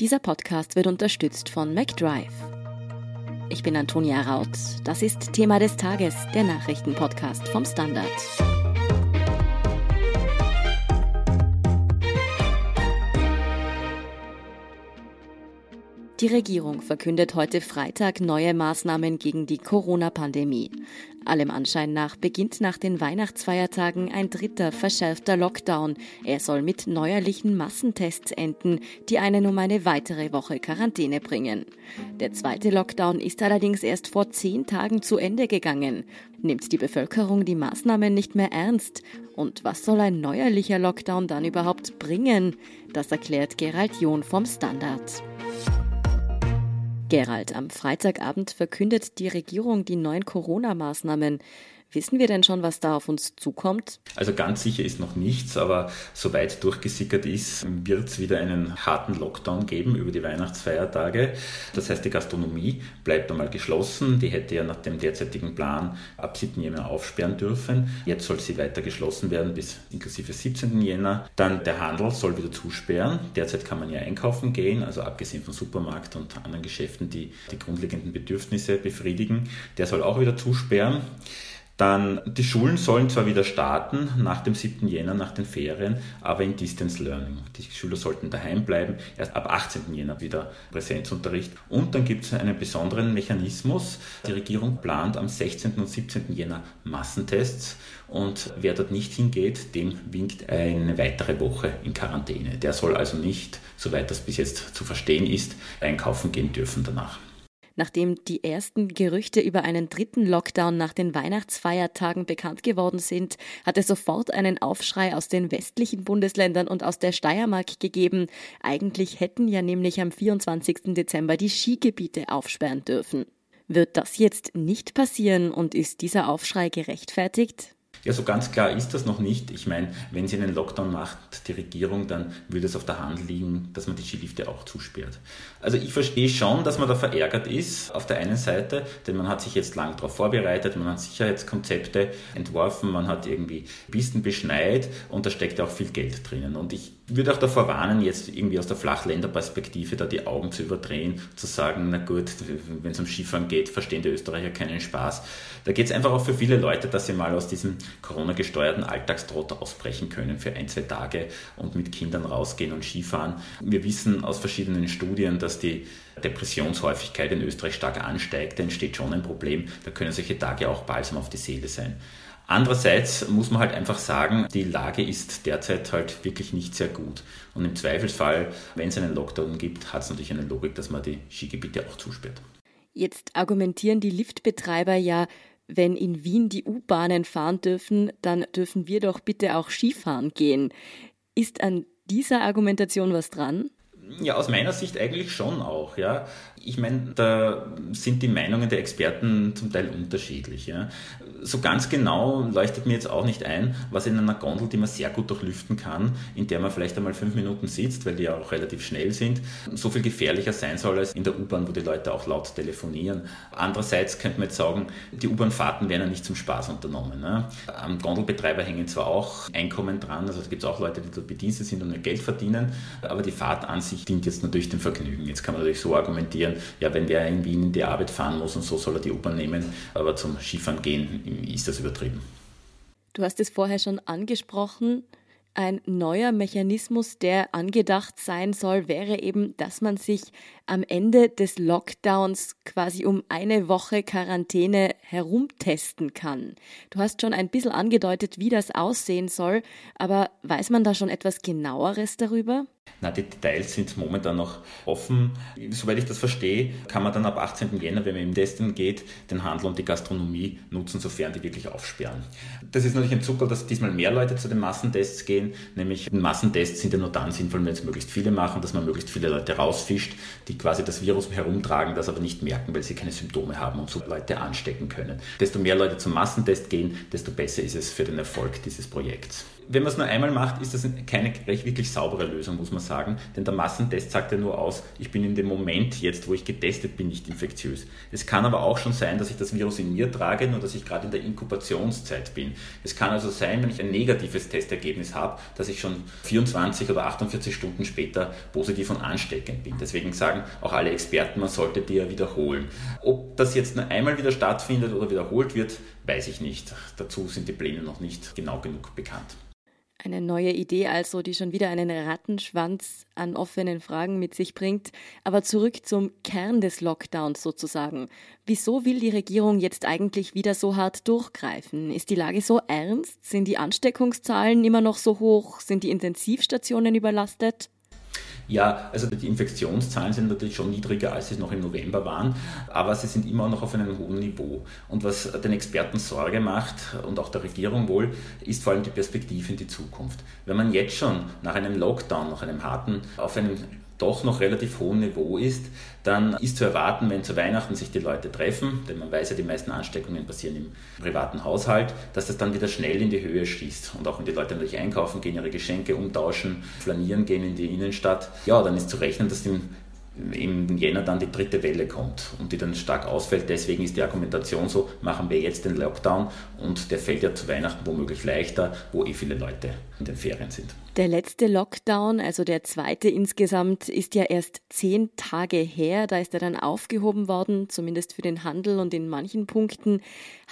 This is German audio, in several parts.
Dieser Podcast wird unterstützt von McDrive. Ich bin Antonia Raut. Das ist Thema des Tages, der Nachrichtenpodcast vom Standard. Die Regierung verkündet heute Freitag neue Maßnahmen gegen die Corona-Pandemie. Allem Anschein nach beginnt nach den Weihnachtsfeiertagen ein dritter verschärfter Lockdown. Er soll mit neuerlichen Massentests enden, die einen um eine weitere Woche Quarantäne bringen. Der zweite Lockdown ist allerdings erst vor zehn Tagen zu Ende gegangen. Nimmt die Bevölkerung die Maßnahmen nicht mehr ernst? Und was soll ein neuerlicher Lockdown dann überhaupt bringen? Das erklärt Gerald John vom Standard. Gerald, am Freitagabend verkündet die Regierung die neuen Corona-Maßnahmen. Wissen wir denn schon, was da auf uns zukommt? Also ganz sicher ist noch nichts, aber soweit durchgesickert ist, wird es wieder einen harten Lockdown geben über die Weihnachtsfeiertage. Das heißt, die Gastronomie bleibt einmal geschlossen. Die hätte ja nach dem derzeitigen Plan ab 7. Jänner aufsperren dürfen. Jetzt soll sie weiter geschlossen werden bis inklusive 17. Jänner. Dann der Handel soll wieder zusperren. Derzeit kann man ja einkaufen gehen, also abgesehen vom Supermarkt und anderen Geschäften, die die grundlegenden Bedürfnisse befriedigen. Der soll auch wieder zusperren. Dann, die Schulen sollen zwar wieder starten nach dem 7. Jänner, nach den Ferien, aber in Distance Learning. Die Schüler sollten daheim bleiben, erst ab 18. Jänner wieder Präsenzunterricht. Und dann gibt es einen besonderen Mechanismus. Die Regierung plant am 16. und 17. Jänner Massentests und wer dort nicht hingeht, dem winkt eine weitere Woche in Quarantäne. Der soll also nicht, soweit das bis jetzt zu verstehen ist, einkaufen gehen dürfen danach. Nachdem die ersten Gerüchte über einen dritten Lockdown nach den Weihnachtsfeiertagen bekannt geworden sind, hat es sofort einen Aufschrei aus den westlichen Bundesländern und aus der Steiermark gegeben. Eigentlich hätten ja nämlich am 24. Dezember die Skigebiete aufsperren dürfen. Wird das jetzt nicht passieren und ist dieser Aufschrei gerechtfertigt? Ja, so ganz klar ist das noch nicht. Ich meine, wenn sie einen Lockdown macht, die Regierung, dann würde es auf der Hand liegen, dass man die Skilifte auch zusperrt. Also ich verstehe schon, dass man da verärgert ist auf der einen Seite, denn man hat sich jetzt lang darauf vorbereitet, man hat Sicherheitskonzepte entworfen, man hat irgendwie Pisten beschneit und da steckt auch viel Geld drinnen. Und ich würde auch davor warnen, jetzt irgendwie aus der Flachländerperspektive da die Augen zu überdrehen, zu sagen, na gut, wenn es um Skifahren geht, verstehen die Österreicher keinen Spaß. Da geht es einfach auch für viele Leute, dass sie mal aus diesem Corona-gesteuerten Alltagstrott ausbrechen können für ein, zwei Tage und mit Kindern rausgehen und Skifahren. Wir wissen aus verschiedenen Studien, dass die Depressionshäufigkeit in Österreich stark ansteigt. Da entsteht schon ein Problem. Da können solche Tage auch balsam auf die Seele sein. Andererseits muss man halt einfach sagen, die Lage ist derzeit halt wirklich nicht sehr gut. Und im Zweifelsfall, wenn es einen Lockdown gibt, hat es natürlich eine Logik, dass man die Skigebiete auch zusperrt. Jetzt argumentieren die Liftbetreiber ja, wenn in Wien die U-Bahnen fahren dürfen, dann dürfen wir doch bitte auch Skifahren gehen. Ist an dieser Argumentation was dran? Ja, aus meiner Sicht eigentlich schon auch, ja. Ich meine, da sind die Meinungen der Experten zum Teil unterschiedlich, ja. So ganz genau leuchtet mir jetzt auch nicht ein, was in einer Gondel, die man sehr gut durchlüften kann, in der man vielleicht einmal fünf Minuten sitzt, weil die ja auch relativ schnell sind, so viel gefährlicher sein soll als in der U-Bahn, wo die Leute auch laut telefonieren. Andererseits könnte man jetzt sagen, die U-Bahn-Fahrten werden ja nicht zum Spaß unternommen. Ne? Am Gondelbetreiber hängen zwar auch Einkommen dran, also es gibt auch Leute, die dort Bedienstet sind und Geld verdienen, aber die Fahrt an sich dient jetzt natürlich dem Vergnügen. Jetzt kann man natürlich so argumentieren, ja, wenn wer in Wien die Arbeit fahren muss und so soll er die U-Bahn nehmen, aber zum Skifahren gehen ist das übertrieben. Du hast es vorher schon angesprochen. Ein neuer Mechanismus, der angedacht sein soll, wäre eben, dass man sich am Ende des Lockdowns quasi um eine Woche Quarantäne herumtesten kann. Du hast schon ein bisschen angedeutet, wie das aussehen soll, aber weiß man da schon etwas genaueres darüber? Na, die Details sind momentan noch offen. Soweit ich das verstehe, kann man dann ab 18. Jänner, wenn man im Testen geht, den Handel und die Gastronomie nutzen, sofern die wirklich aufsperren. Das ist natürlich ein Zucker, dass diesmal mehr Leute zu den Massentests gehen. Nämlich Massentests sind ja nur dann sinnvoll, wenn es möglichst viele machen, dass man möglichst viele Leute rausfischt, die quasi das Virus herumtragen, das aber nicht merken, weil sie keine Symptome haben und so Leute anstecken können. Desto mehr Leute zum Massentest gehen, desto besser ist es für den Erfolg dieses Projekts. Wenn man es nur einmal macht, ist das keine wirklich saubere Lösung, muss man sagen. Denn der Massentest sagt ja nur aus, ich bin in dem Moment jetzt, wo ich getestet bin, nicht infektiös. Es kann aber auch schon sein, dass ich das Virus in mir trage, nur dass ich gerade in der Inkubationszeit bin. Es kann also sein, wenn ich ein negatives Testergebnis habe, dass ich schon 24 oder 48 Stunden später positiv und ansteckend bin. Deswegen sagen auch alle Experten, man sollte die ja wiederholen. Ob das jetzt nur einmal wieder stattfindet oder wiederholt wird, weiß ich nicht. Dazu sind die Pläne noch nicht genau genug bekannt. Eine neue Idee also, die schon wieder einen Rattenschwanz an offenen Fragen mit sich bringt. Aber zurück zum Kern des Lockdowns sozusagen. Wieso will die Regierung jetzt eigentlich wieder so hart durchgreifen? Ist die Lage so ernst? Sind die Ansteckungszahlen immer noch so hoch? Sind die Intensivstationen überlastet? Ja, also die Infektionszahlen sind natürlich schon niedriger, als sie noch im November waren, aber sie sind immer noch auf einem hohen Niveau. Und was den Experten Sorge macht und auch der Regierung wohl, ist vor allem die Perspektive in die Zukunft. Wenn man jetzt schon nach einem Lockdown, nach einem harten, auf einem doch noch relativ hohem Niveau ist, dann ist zu erwarten, wenn zu Weihnachten sich die Leute treffen, denn man weiß ja, die meisten Ansteckungen passieren im privaten Haushalt, dass das dann wieder schnell in die Höhe schießt. Und auch wenn die Leute natürlich einkaufen gehen, ihre Geschenke umtauschen, flanieren gehen in die Innenstadt, ja, dann ist zu rechnen, dass im im Jänner dann die dritte Welle kommt und die dann stark ausfällt. Deswegen ist die Argumentation so, machen wir jetzt den Lockdown und der fällt ja zu Weihnachten womöglich leichter, wo eh viele Leute in den Ferien sind. Der letzte Lockdown, also der zweite insgesamt, ist ja erst zehn Tage her. Da ist er dann aufgehoben worden, zumindest für den Handel und in manchen Punkten.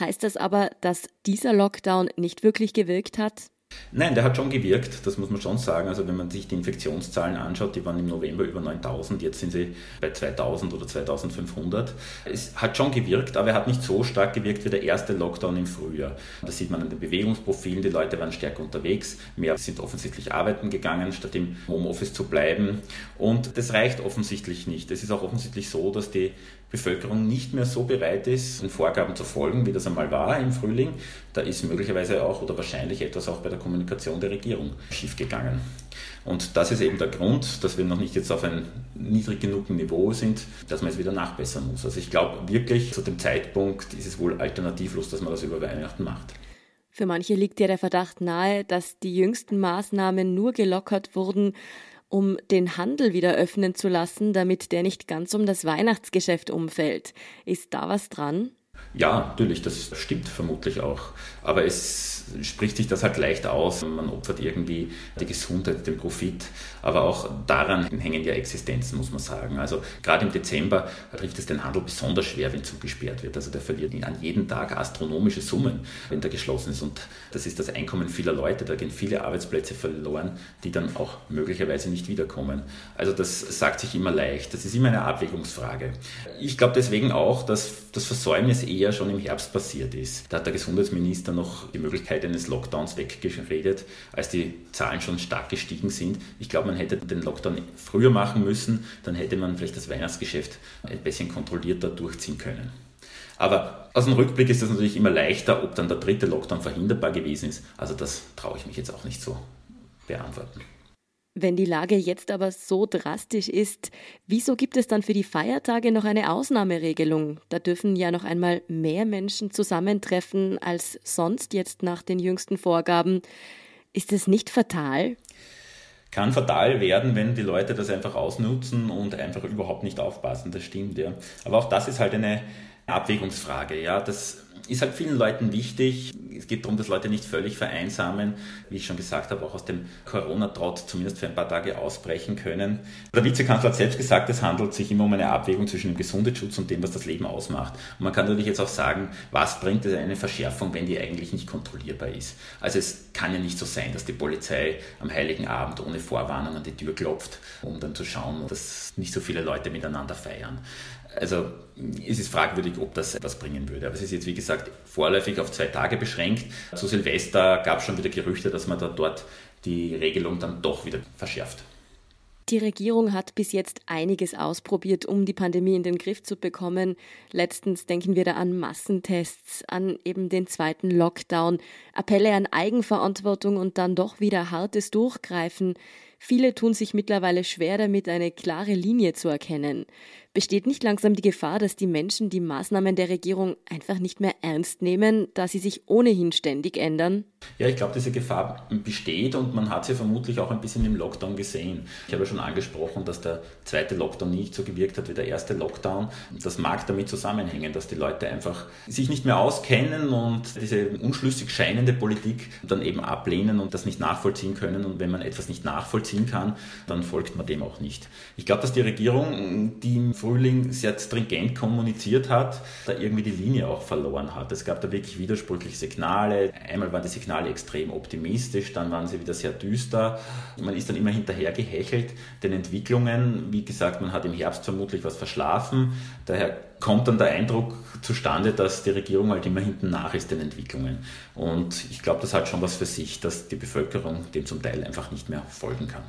Heißt das aber, dass dieser Lockdown nicht wirklich gewirkt hat? Nein, der hat schon gewirkt, das muss man schon sagen. Also wenn man sich die Infektionszahlen anschaut, die waren im November über 9000, jetzt sind sie bei 2000 oder 2500. Es hat schon gewirkt, aber er hat nicht so stark gewirkt wie der erste Lockdown im Frühjahr. Das sieht man an den Bewegungsprofilen, die Leute waren stärker unterwegs, mehr sind offensichtlich arbeiten gegangen, statt im Homeoffice zu bleiben. Und das reicht offensichtlich nicht. Es ist auch offensichtlich so, dass die Bevölkerung nicht mehr so bereit ist, den Vorgaben zu folgen, wie das einmal war im Frühling. Da ist möglicherweise auch oder wahrscheinlich etwas auch bei der Kommunikation der Regierung schiefgegangen. Und das ist eben der Grund, dass wir noch nicht jetzt auf einem niedrig genugen Niveau sind, dass man es wieder nachbessern muss. Also ich glaube wirklich, zu dem Zeitpunkt ist es wohl alternativlos, dass man das über Weihnachten macht. Für manche liegt ja der Verdacht nahe, dass die jüngsten Maßnahmen nur gelockert wurden, um den Handel wieder öffnen zu lassen, damit der nicht ganz um das Weihnachtsgeschäft umfällt. Ist da was dran? Ja, natürlich, das stimmt vermutlich auch. Aber es spricht sich das halt leicht aus. Man opfert irgendwie die Gesundheit, den Profit. Aber auch daran hängen ja Existenzen, muss man sagen. Also gerade im Dezember trifft es den Handel besonders schwer, wenn zugesperrt wird. Also der verliert an jedem Tag astronomische Summen, wenn der geschlossen ist. Und das ist das Einkommen vieler Leute. Da gehen viele Arbeitsplätze verloren, die dann auch möglicherweise nicht wiederkommen. Also das sagt sich immer leicht. Das ist immer eine Abwägungsfrage. Ich glaube deswegen auch, dass das Versäumnis eher schon im Herbst passiert ist. Da hat der Gesundheitsminister noch die Möglichkeit eines Lockdowns weggeredet, als die Zahlen schon stark gestiegen sind. Ich glaube, man hätte den Lockdown früher machen müssen, dann hätte man vielleicht das Weihnachtsgeschäft ein bisschen kontrollierter durchziehen können. Aber aus dem Rückblick ist das natürlich immer leichter, ob dann der dritte Lockdown verhinderbar gewesen ist. Also das traue ich mich jetzt auch nicht so beantworten. Wenn die Lage jetzt aber so drastisch ist, wieso gibt es dann für die Feiertage noch eine Ausnahmeregelung? Da dürfen ja noch einmal mehr Menschen zusammentreffen als sonst jetzt nach den jüngsten Vorgaben. Ist es nicht fatal? Kann fatal werden, wenn die Leute das einfach ausnutzen und einfach überhaupt nicht aufpassen. Das stimmt, ja. Aber auch das ist halt eine Abwägungsfrage, ja. Das ist halt vielen Leuten wichtig. Es geht darum, dass Leute nicht völlig vereinsamen, wie ich schon gesagt habe, auch aus dem Corona-Trott zumindest für ein paar Tage ausbrechen können. Der Vizekanzler hat selbst gesagt, es handelt sich immer um eine Abwägung zwischen dem Gesundheitsschutz und dem, was das Leben ausmacht. Und man kann natürlich jetzt auch sagen, was bringt es eine Verschärfung, wenn die eigentlich nicht kontrollierbar ist? Also es kann ja nicht so sein, dass die Polizei am Heiligen Abend ohne Vorwarnung an die Tür klopft, um dann zu schauen, dass nicht so viele Leute miteinander feiern. Also es ist fragwürdig, ob das etwas bringen würde. Aber es ist jetzt, wie gesagt, vorläufig auf zwei Tage beschränkt. Zu Silvester gab es schon wieder Gerüchte, dass man da dort die Regelung dann doch wieder verschärft. Die Regierung hat bis jetzt einiges ausprobiert, um die Pandemie in den Griff zu bekommen. Letztens denken wir da an Massentests, an eben den zweiten Lockdown, Appelle an Eigenverantwortung und dann doch wieder hartes Durchgreifen. Viele tun sich mittlerweile schwer damit, eine klare Linie zu erkennen. Besteht nicht langsam die Gefahr, dass die Menschen die Maßnahmen der Regierung einfach nicht mehr ernst nehmen, da sie sich ohnehin ständig ändern? Ja, ich glaube, diese Gefahr besteht und man hat sie vermutlich auch ein bisschen im Lockdown gesehen. Ich habe ja schon angesprochen, dass der zweite Lockdown nicht so gewirkt hat wie der erste Lockdown. Das mag damit zusammenhängen, dass die Leute einfach sich nicht mehr auskennen und diese unschlüssig scheinende Politik dann eben ablehnen und das nicht nachvollziehen können. Und wenn man etwas nicht nachvollziehen kann, dann folgt man dem auch nicht. Ich glaube, dass die Regierung, die im Frühling sehr stringent kommuniziert hat, da irgendwie die Linie auch verloren hat. Es gab da wirklich widersprüchliche Signale. Einmal waren die Signale extrem optimistisch, dann waren sie wieder sehr düster. Man ist dann immer hinterher gehechelt den Entwicklungen. Wie gesagt, man hat im Herbst vermutlich was verschlafen. Daher kommt dann der Eindruck zustande, dass die Regierung halt immer hinten nach ist den Entwicklungen. Und ich glaube, das hat schon was für sich, dass die Bevölkerung dem zum Teil einfach nicht mehr folgen kann.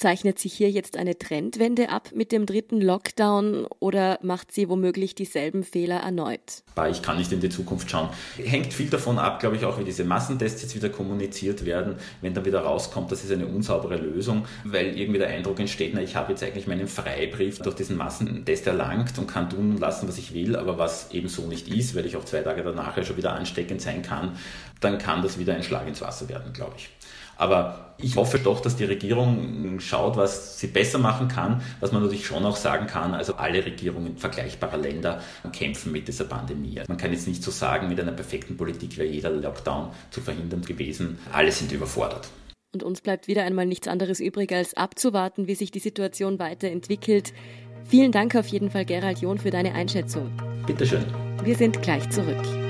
Zeichnet sich hier jetzt eine Trendwende ab mit dem dritten Lockdown oder macht sie womöglich dieselben Fehler erneut? Ich kann nicht in die Zukunft schauen. Hängt viel davon ab, glaube ich, auch wie diese Massentests jetzt wieder kommuniziert werden, wenn dann wieder rauskommt, das ist eine unsaubere Lösung, weil irgendwie der Eindruck entsteht, na, ich habe jetzt eigentlich meinen Freibrief durch diesen Massentest erlangt und kann tun und lassen, was ich will, aber was eben so nicht ist, weil ich auch zwei Tage danach ja schon wieder ansteckend sein kann, dann kann das wieder ein Schlag ins Wasser werden, glaube ich. Aber ich hoffe doch, dass die Regierung schaut, was sie besser machen kann, was man natürlich schon auch sagen kann. Also alle Regierungen vergleichbarer Länder kämpfen mit dieser Pandemie. Man kann jetzt nicht so sagen, mit einer perfekten Politik wäre jeder Lockdown zu verhindern gewesen. Alle sind überfordert. Und uns bleibt wieder einmal nichts anderes übrig, als abzuwarten, wie sich die Situation weiterentwickelt. Vielen Dank auf jeden Fall, Gerald John, für deine Einschätzung. Bitteschön. Wir sind gleich zurück.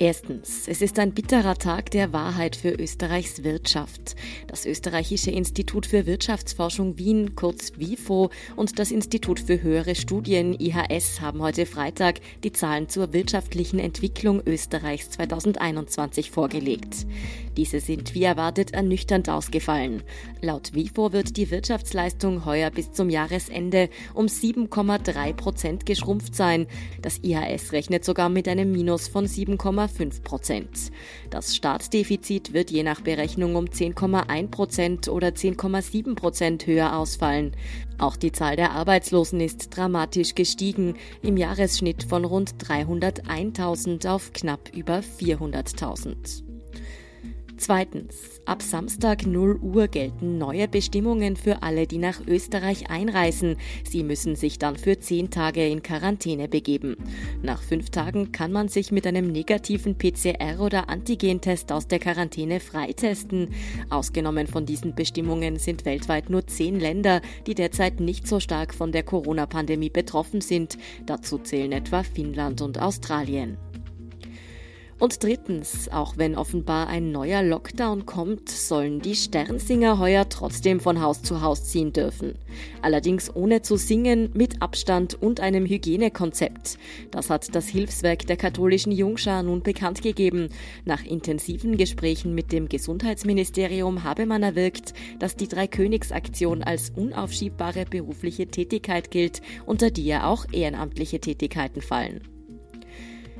Erstens, es ist ein bitterer Tag der Wahrheit für Österreichs Wirtschaft. Das Österreichische Institut für Wirtschaftsforschung Wien, kurz WIFO, und das Institut für höhere Studien IHS haben heute Freitag die Zahlen zur wirtschaftlichen Entwicklung Österreichs 2021 vorgelegt. Diese sind wie erwartet ernüchternd ausgefallen. Laut WIFO wird die Wirtschaftsleistung heuer bis zum Jahresende um 7,3 Prozent geschrumpft sein. Das IHS rechnet sogar mit einem Minus von 7,5 10,5 Prozent. Das Staatsdefizit wird je nach Berechnung um 10,1 Prozent oder 10,7 Prozent höher ausfallen. Auch die Zahl der Arbeitslosen ist dramatisch gestiegen, im Jahresschnitt von rund 301.000 auf knapp über 400.000. Zweitens. Ab Samstag 0 Uhr gelten neue Bestimmungen für alle, die nach Österreich einreisen. Sie müssen sich dann für zehn Tage in Quarantäne begeben. Nach fünf Tagen kann man sich mit einem negativen PCR- oder Antigentest aus der Quarantäne freitesten. Ausgenommen von diesen Bestimmungen sind weltweit nur zehn Länder, die derzeit nicht so stark von der Corona-Pandemie betroffen sind. Dazu zählen etwa Finnland und Australien. Und drittens, auch wenn offenbar ein neuer Lockdown kommt, sollen die Sternsinger heuer trotzdem von Haus zu Haus ziehen dürfen. Allerdings ohne zu singen, mit Abstand und einem Hygienekonzept. Das hat das Hilfswerk der katholischen Jungschar nun bekannt gegeben. Nach intensiven Gesprächen mit dem Gesundheitsministerium habe man erwirkt, dass die Dreikönigsaktion als unaufschiebbare berufliche Tätigkeit gilt, unter die ja auch ehrenamtliche Tätigkeiten fallen.